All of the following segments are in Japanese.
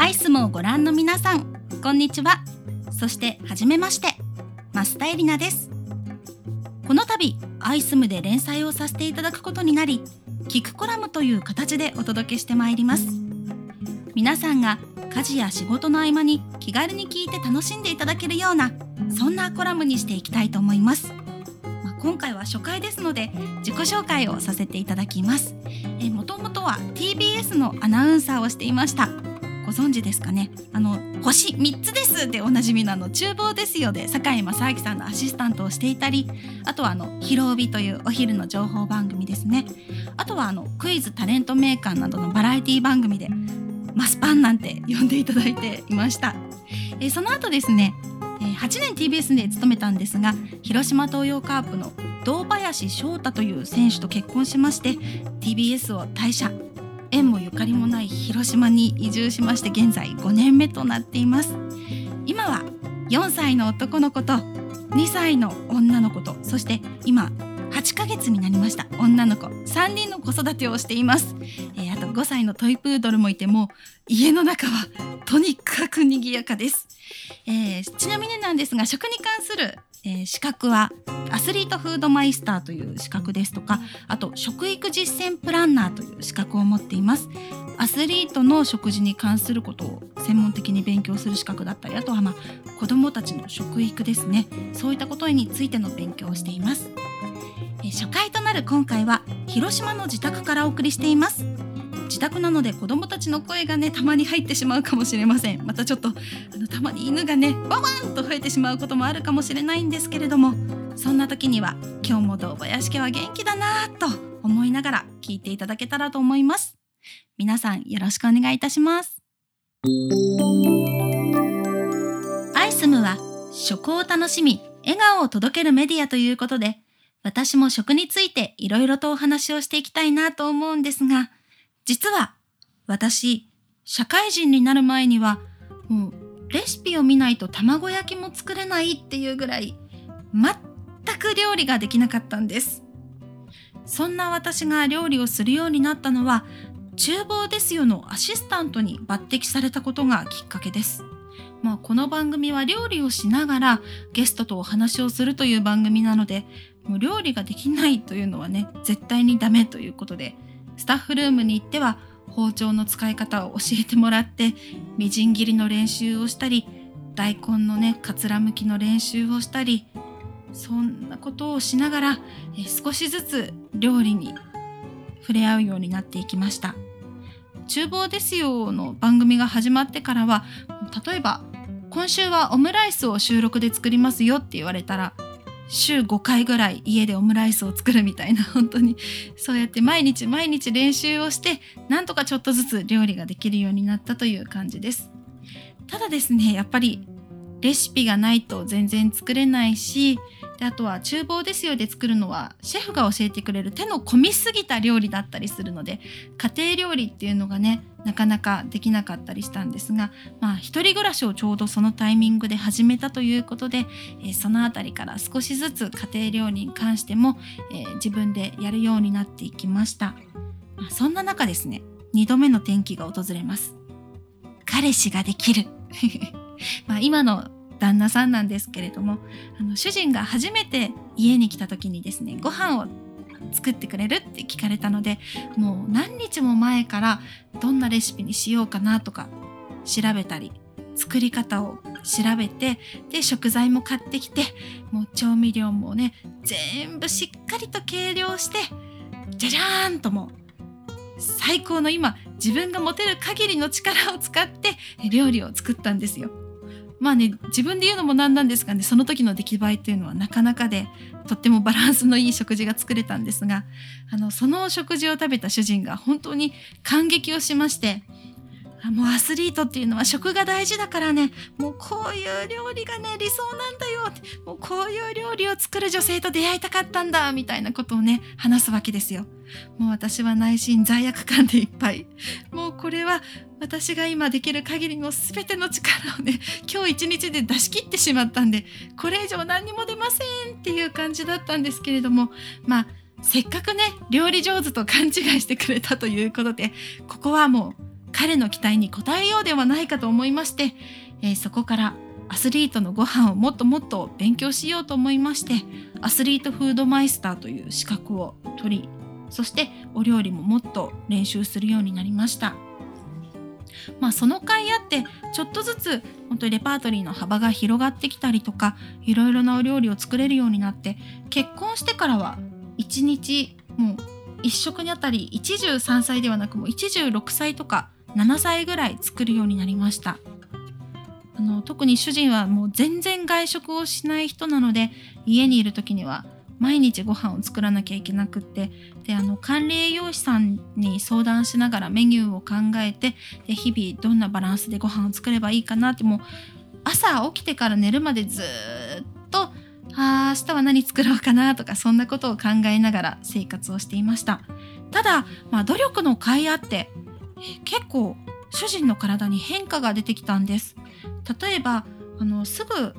アイスもご覧の皆さんこんにちは。そしてはじめまして。増田エリナです。この度アイスムで連載をさせていただくことになりキクコラムという形でお届けしてまいります。皆さんが家事や仕事の合間に気軽に聞いて楽しんでいただけるようなそんなコラムにしていきたいと思います。まあ、今回は初回ですので自己紹介をさせていただきます。えもともとは TBS のアナウンサーをしていました。ご存知ですかね？あの星3つですでおなじみのあの厨房ですよで堺正明さんのアシスタントをしていたりあとはあのひろうびというお昼の情報番組ですね。あとはあのクイズタレントメーカーなどのバラエティ番組でマスパンなんて呼んでいただいていました。えその後ですね8年 TBS で勤めたんですが広島東洋カープの堂林翔太という選手と結婚しまして TBS を退社。縁もゆかりもない広島に移住しまして現在5年目となっています。今は4歳の男の子と2歳の女の子とそして今8ヶ月になりました。女の子3人の子育てをしています、えー、あと5歳のトイプードルもいても家の中はとにかく賑やかです、えー、ちなみになんですが食に関する、えー、資格はアスリートフードマイスターという資格ですとかあと食育実践プランナーという資格を持っています。アスリートの食事に関することを専門的に勉強する資格だったりあとはまあ子どもたちの食育ですね。そういったことについての勉強をしています。え初回となる今回は広島の自宅からお送りしています。自宅なので子供たちの声がねたまに入ってしまうかもしれません。またちょっとあのたまに犬がねワワンと吠えてしまうこともあるかもしれないんですけれどもそんな時には今日も堂林家は元気だなと思いながら聞いていただけたらと思います。皆さんよろしくお願いいたします。アイスムは食を楽しみ笑顔を届けるメディアということで私も食についていろいろとお話をしていきたいなと思うんですが、実は私、社会人になる前には、もうレシピを見ないと卵焼きも作れないっていうぐらい、全く料理ができなかったんです。そんな私が料理をするようになったのは、厨房ですよのアシスタントに抜擢されたことがきっかけです。まあ、この番組は料理をしながらゲストとお話をするという番組なのでもう料理ができないというのはね絶対にダメということでスタッフルームに行っては包丁の使い方を教えてもらってみじん切りの練習をしたり大根のねかつらむきの練習をしたりそんなことをしながらえ少しずつ料理に触れ合うようになっていきました。厨房ですよの番組が始まってからは例えば今週はオムライスを収録で作りますよって言われたら週5回ぐらい家でオムライスを作るみたいな 本当に。そうやって毎日毎日練習をしてなんとかちょっとずつ料理ができるようになったという感じです。ただですねやっぱりレシピがないと全然作れないしあとは厨房ですよで作るのはシェフが教えてくれる手の込みすぎた料理だったりするので家庭料理っていうのがねなかなかできなかったりしたんですがまあ一人暮らしをちょうどそのタイミングで始めたということで、えー、その辺りから少しずつ家庭料理に関しても、えー、自分でやるようになっていきました、そんな中ですね2度目の転機が訪れます。彼氏ができる。まあ今の旦那さんなんですけれどもあの主人が初めて家に来た時にですねご飯を作ってくれるって聞かれたのでもう何日も前からどんなレシピにしようかなとか調べたり作り方を調べてで食材も買ってきてもう調味料もね全部しっかりと計量してじゃじゃーんとも最高の今自分が持てる限りの力を使って料理を作ったんですよ。まあね自分で言うのも何なんですがね。その時の出来栄えというのはなかなかでとってもバランスのいい食事が作れたんですがあのその食事を食べた主人が本当に感激をしましてもうアスリートっていうのは食が大事だからねもうこういう料理がね理想なんだよもうこういう料理を作る女性と出会いたかったんだみたいなことをね話すわけですよ。もう私は内心罪悪感でいっぱい。もうこれは私が今できる限りの全ての力をね今日一日で出し切ってしまったんでこれ以上何にも出ませんっていう感じだったんですけれどもまあせっかくね料理上手と勘違いしてくれたということでここはもう彼の期待に応えようではないかと思いまして、えー、そこからアスリートのご飯をもっともっと勉強しようと思いましてアスリートフードマイスターという資格を取りそしてお料理ももっと練習するようになりました。まあその甲斐あってちょっとずつ本当にレパートリーの幅が広がってきたりとかいろいろなお料理を作れるようになって結婚してからは1日もう1食にあたり一汁3歳ではなくもう一汁6歳とか7歳ぐらい作るようになりました。あの特に主人はもう全然外食をしない人なので家にいる時には毎日ご飯を作らなきゃいけなくってであの管理栄養士さんに相談しながらメニューを考えてで日々どんなバランスでご飯を作ればいいかなってもう朝起きてから寝るまでずっとあ明日は何作ろうかなとかそんなことを考えながら生活をしていました。ただ、まあ、努力の甲斐あって結構主人の体に変化が出てきたんです例えばあのすぐ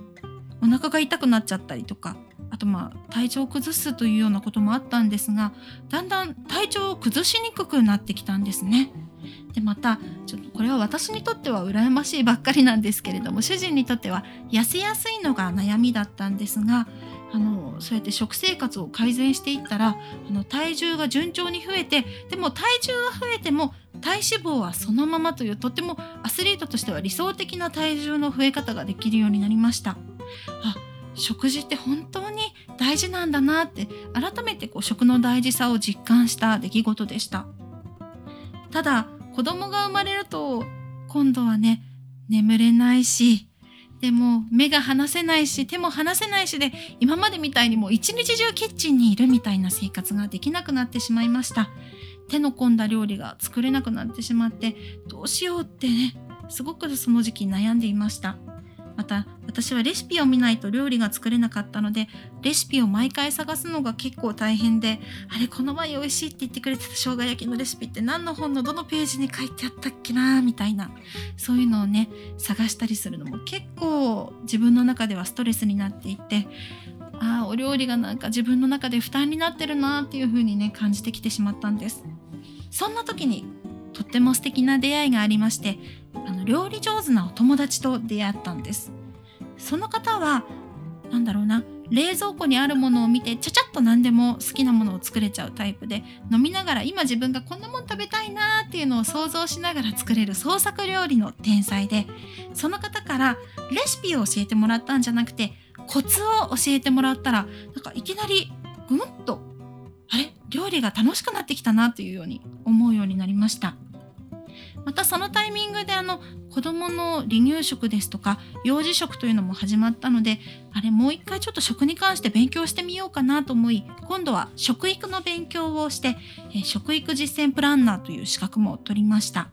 お腹が痛くなっちゃったりとかあとまあ体調を崩すというようなこともあったんですがだんだん体調を崩しにくくなってきたんですね。でまたちょっとこれは私にとっては羨ましいばっかりなんですけれども主人にとっては痩せやすいのが悩みだったんですがあのそうやって食生活を改善していったらあの体重が順調に増えてでも体重は増えても体脂肪はそのままというとってもアスリートとしては理想的な体重の増え方ができるようになりました。あ食事って本当に大事なんだなって改めてこう食の大事さを実感した出来事でしたただ子供が生まれると今度はね眠れないしでも目が離せないし手も離せないしで今までみたいにもう一日中キッチンにいるみたいな生活ができなくなってしまいました手の込んだ料理が作れなくなってしまってどうしようってねすごくその時期悩んでいました。また私はレシピを見ないと料理が作れなかったのでレシピを毎回探すのが結構大変であれこの前美味しいって言ってくれてた生姜焼きのレシピって何の本のどのページに書いてあったっけなみたいなそういうのをね探したりするのも結構自分の中ではストレスになっていてああお料理がなんか自分の中で負担になってるなっていう風にね感じてきてしまったんです。そんな時にとっても素敵な出会いがありましてあの料理上手なお友達と出会ったんです。その方は何だろうな冷蔵庫にあるものを見てちゃちゃっと何でも好きなものを作れちゃうタイプで飲みながら今自分がこんなもん食べたいなーっていうのを想像しながら作れる創作料理の天才でその方からレシピを教えてもらったんじゃなくてコツを教えてもらったらなんかいきなりぐんとあれ？料理が楽しくなってきたなというように思うようになりました。またそのタイミングであの子どもの離乳食ですとか幼児食というのも始まったのであれもう一回ちょっと食に関して勉強してみようかなと思い今度は食育の勉強をして、え食育実践プランナーという資格も取りました。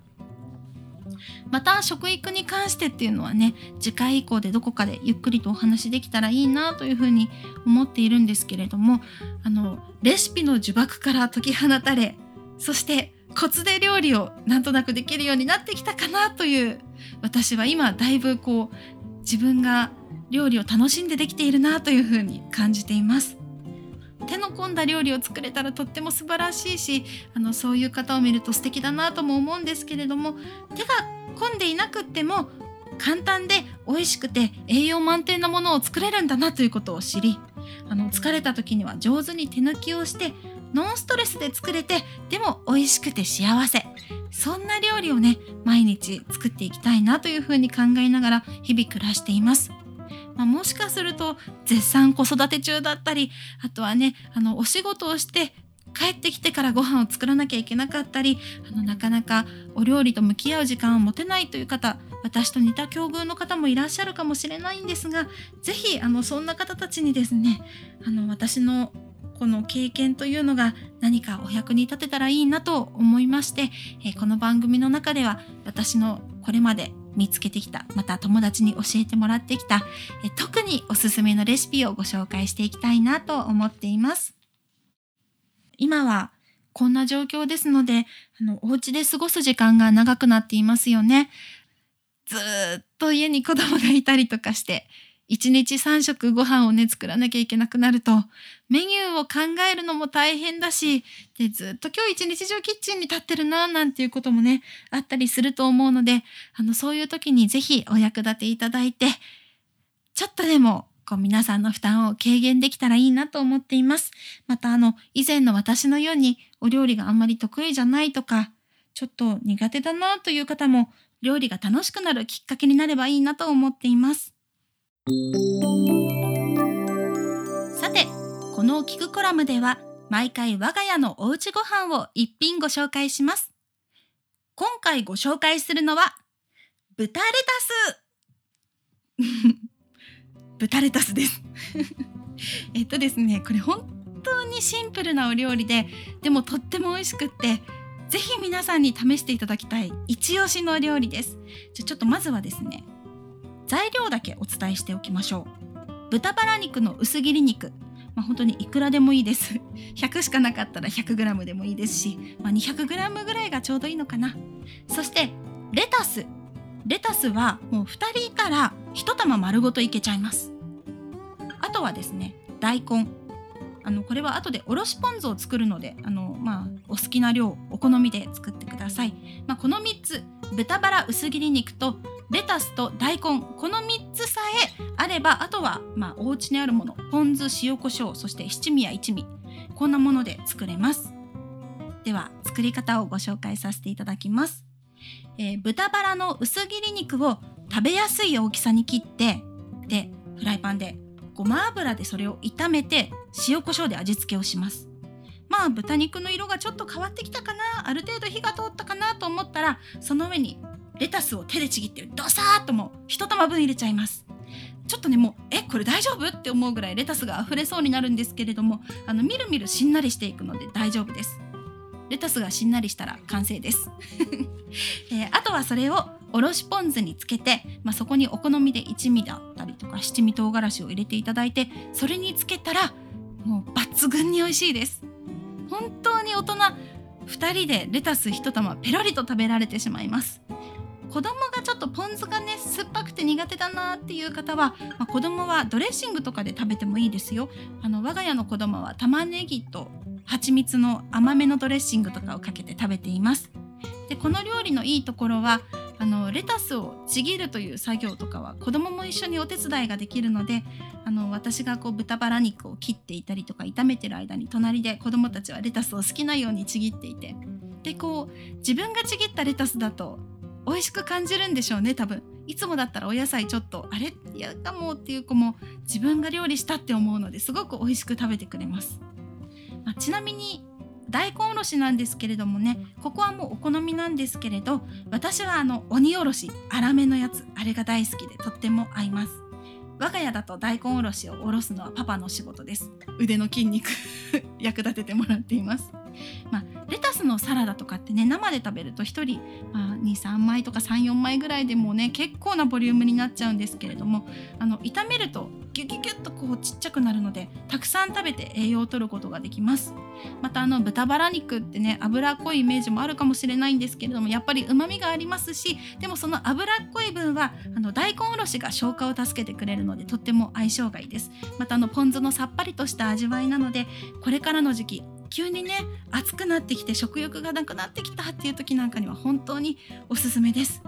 また食育に関してっていうのはね次回以降でどこかでゆっくりとお話できたらいいなというふうに思っているんですけれどもあのレシピの呪縛から解き放たれそしてコツで料理をなんとなくできるようになってきたかなという私は今だいぶこう自分が料理を楽しんでできているなというふうに感じています。手の込んだ料理を作れたらとっても素晴らしいしあのそういう方を見ると素敵だなとも思うんですけれども手が込んでいなくっても簡単で美味しくて栄養満点なものを作れるんだなということを知りあの疲れた時には上手に手抜きをしてノンストレスで作れてでも美味しくて幸せそんな料理をね毎日作っていきたいなというふうに考えながら日々暮らしています。まあ、もしかすると絶賛子育て中だったりあとはねあのお仕事をして帰ってきてからご飯を作らなきゃいけなかったりあのなかなかお料理と向き合う時間を持てないという方私と似た境遇の方もいらっしゃるかもしれないんですが是非そんな方たちにですねあの私のこの経験というのが何かお役に立てたらいいなと思いまして、えこの番組の中では私のこれまで見つけてきた。また友達に教えてもらってきた。え特におすすめのレシピをご紹介していきたいなと思っています。今はこんな状況ですのであのお家で過ごす時間が長くなっていますよね。ずっと家に子供がいたりとかして1日3食ご飯をね作らなきゃいけなくなるとメニューを考えるのも大変だしでずっと今日一日中キッチンに立ってるななんていうこともねあったりすると思うのであのそういう時に是非お役立ていただいてちょっとでもこう皆さんの負担を軽減できたらいいなと思っています。またあの以前の私のようにお料理があんまり得意じゃないとかちょっと苦手だなという方も料理が楽しくなるきっかけになればいいなと思っています。さて、この聞くコラムでは毎回我が家のおうちご飯を一品ご紹介します。今回ご紹介するのは豚レタス 豚レタスです えっとですね、これ本当にシンプルなお料理で、でもとっても美味しくって、ぜひ皆さんに試していただきたい一押しの料理です。じゃちょっとまずはですね、材料だけお伝えしておきましょう。豚バラ肉の薄切り肉。まあ、本当にいくらでもいいです。100しかなかったら 100g でもいいですし、まあ、200g ぐらいがちょうどいいのかな。そしてレタス。レタスはもう2人いたら1玉丸ごといけちゃいます。あとはですね、大根。あのこれは後でおろしポン酢を作るのであの、まあ、お好きな量お好みで作ってください、まあ、この3つ豚バラ薄切り肉とレタスと大根この3つさえあればあとはまあお家にあるものポン酢塩コショウそして七味や一味こんなもので作れます。では作り方をご紹介させていただきます、えー、豚バラの薄切り肉を食べやすい大きさに切ってでフライパンでごま油でそれを炒めて塩コショウで味付けをします。まあ豚肉の色がちょっと変わってきたかなある程度火が通ったかなと思ったらその上にレタスを手でちぎってドサーッともう一玉分入れちゃいます。ちょっとねもうえこれ大丈夫？って思うぐらいレタスが溢れそうになるんですけれどもあのみるみるしんなりしていくので大丈夫です。レタスがしんなりしたら完成です、えー、あとはそれをおろしポン酢につけて、まあ、そこにお好みで一味だったりとか七味唐辛子を入れていただいてそれにつけたらもう抜群に美味しいです。本当に大人2人でレタス1玉ペロリと食べられてしまいます。子供がちょっとポン酢がね酸っぱくて苦手だなっていう方は、まあ、子供はドレッシングとかで食べてもいいですよ。あの我が家の子供は玉ねぎと蜂蜜の甘めのドレッシングとかをかけて食べています。でこの料理のいいところはあのレタスをちぎるという作業とかは子供も一緒にお手伝いができるのであの私がこう豚バラ肉を切っていたりとか炒めてる間に隣で子供たちはレタスを好きなようにちぎっていてでこう自分がちぎったレタスだと美味しく感じるんでしょうね多分。いつもだったらお野菜ちょっとあれ？嫌かもっていう子も自分が料理したって思うのですごく美味しく食べてくれます、まあ、ちなみに大根おろしなんですけれどもねここはもうお好みなんですけれど私はあの鬼おろし粗めのやつあれが大好きでとっても合います。我が家だと大根おろしをおろすのはパパの仕事です。腕の筋肉 役立ててもらっています。まあ、レタスのサラダとかってね生で食べると1人、まあ、23枚とか34枚ぐらいでもね結構なボリュームになっちゃうんですけれどもあの炒めるとギュギュギュッとこうちっちゃくなるのでたくさん食べて栄養を取ることができます。またあの豚バラ肉ってね脂っこいイメージもあるかもしれないんですけれどもやっぱり旨味がありますしでもその脂っこい分はあの大根おろしが消化を助けてくれるのでとっても相性がいいです。またあのポン酢のさっぱりとした味わいなのでこれからの時期急にね暑くなってきて食欲がなくなってきたっていう時なんかには本当におすすめです。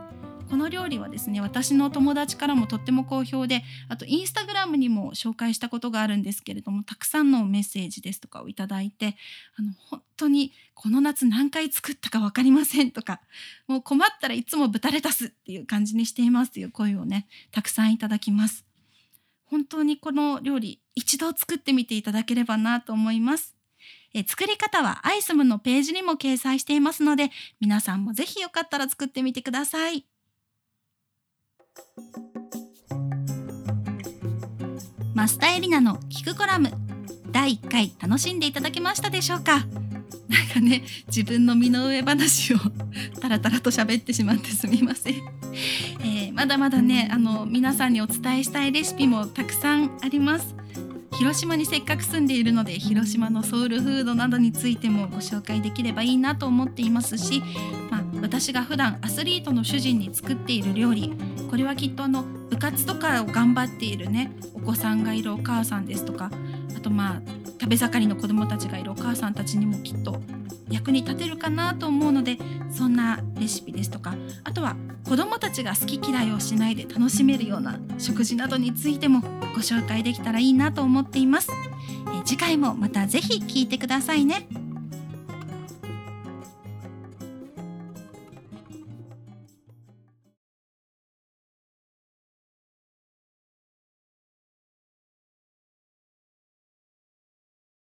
この料理はですね私の友達からもとっても好評であとインスタグラムにも紹介したことがあるんですけれどもたくさんのメッセージですとかをいただいてあの本当にこの夏何回作ったか分かりませんとかもう困ったらいつも豚レタスっていう感じにしていますという声をねたくさんいただきます。本当にこの料理一度作ってみていただければなと思います。え作り方はアイスムのページにも掲載していますので皆さんもぜひよかったら作ってみてください。マスタエリナの聞くコラム第1回楽しんでいただけましたでしょうか？なんかね自分の身の上話をタラタラと喋ってしまってすみません、えー、まだまだねあの皆さんにお伝えしたいレシピもたくさんあります。広島にせっかく住んでいるので広島のソウルフードなどについてもご紹介できればいいなと思っていますし、まあ、私が普段アスリートの主人に作っている料理これはきっとあの部活とかを頑張っているねお子さんがいるお母さんですとかあとまあ食べ盛りの子どもたちがいるお母さんたちにもきっと役に立てるかなと思うのでそんなレシピですとかあとは子どもたちが好き嫌いをしないで楽しめるような食事などについてもご紹介できたらいいなと思っています。え次回もまた是非聞いてくださいね。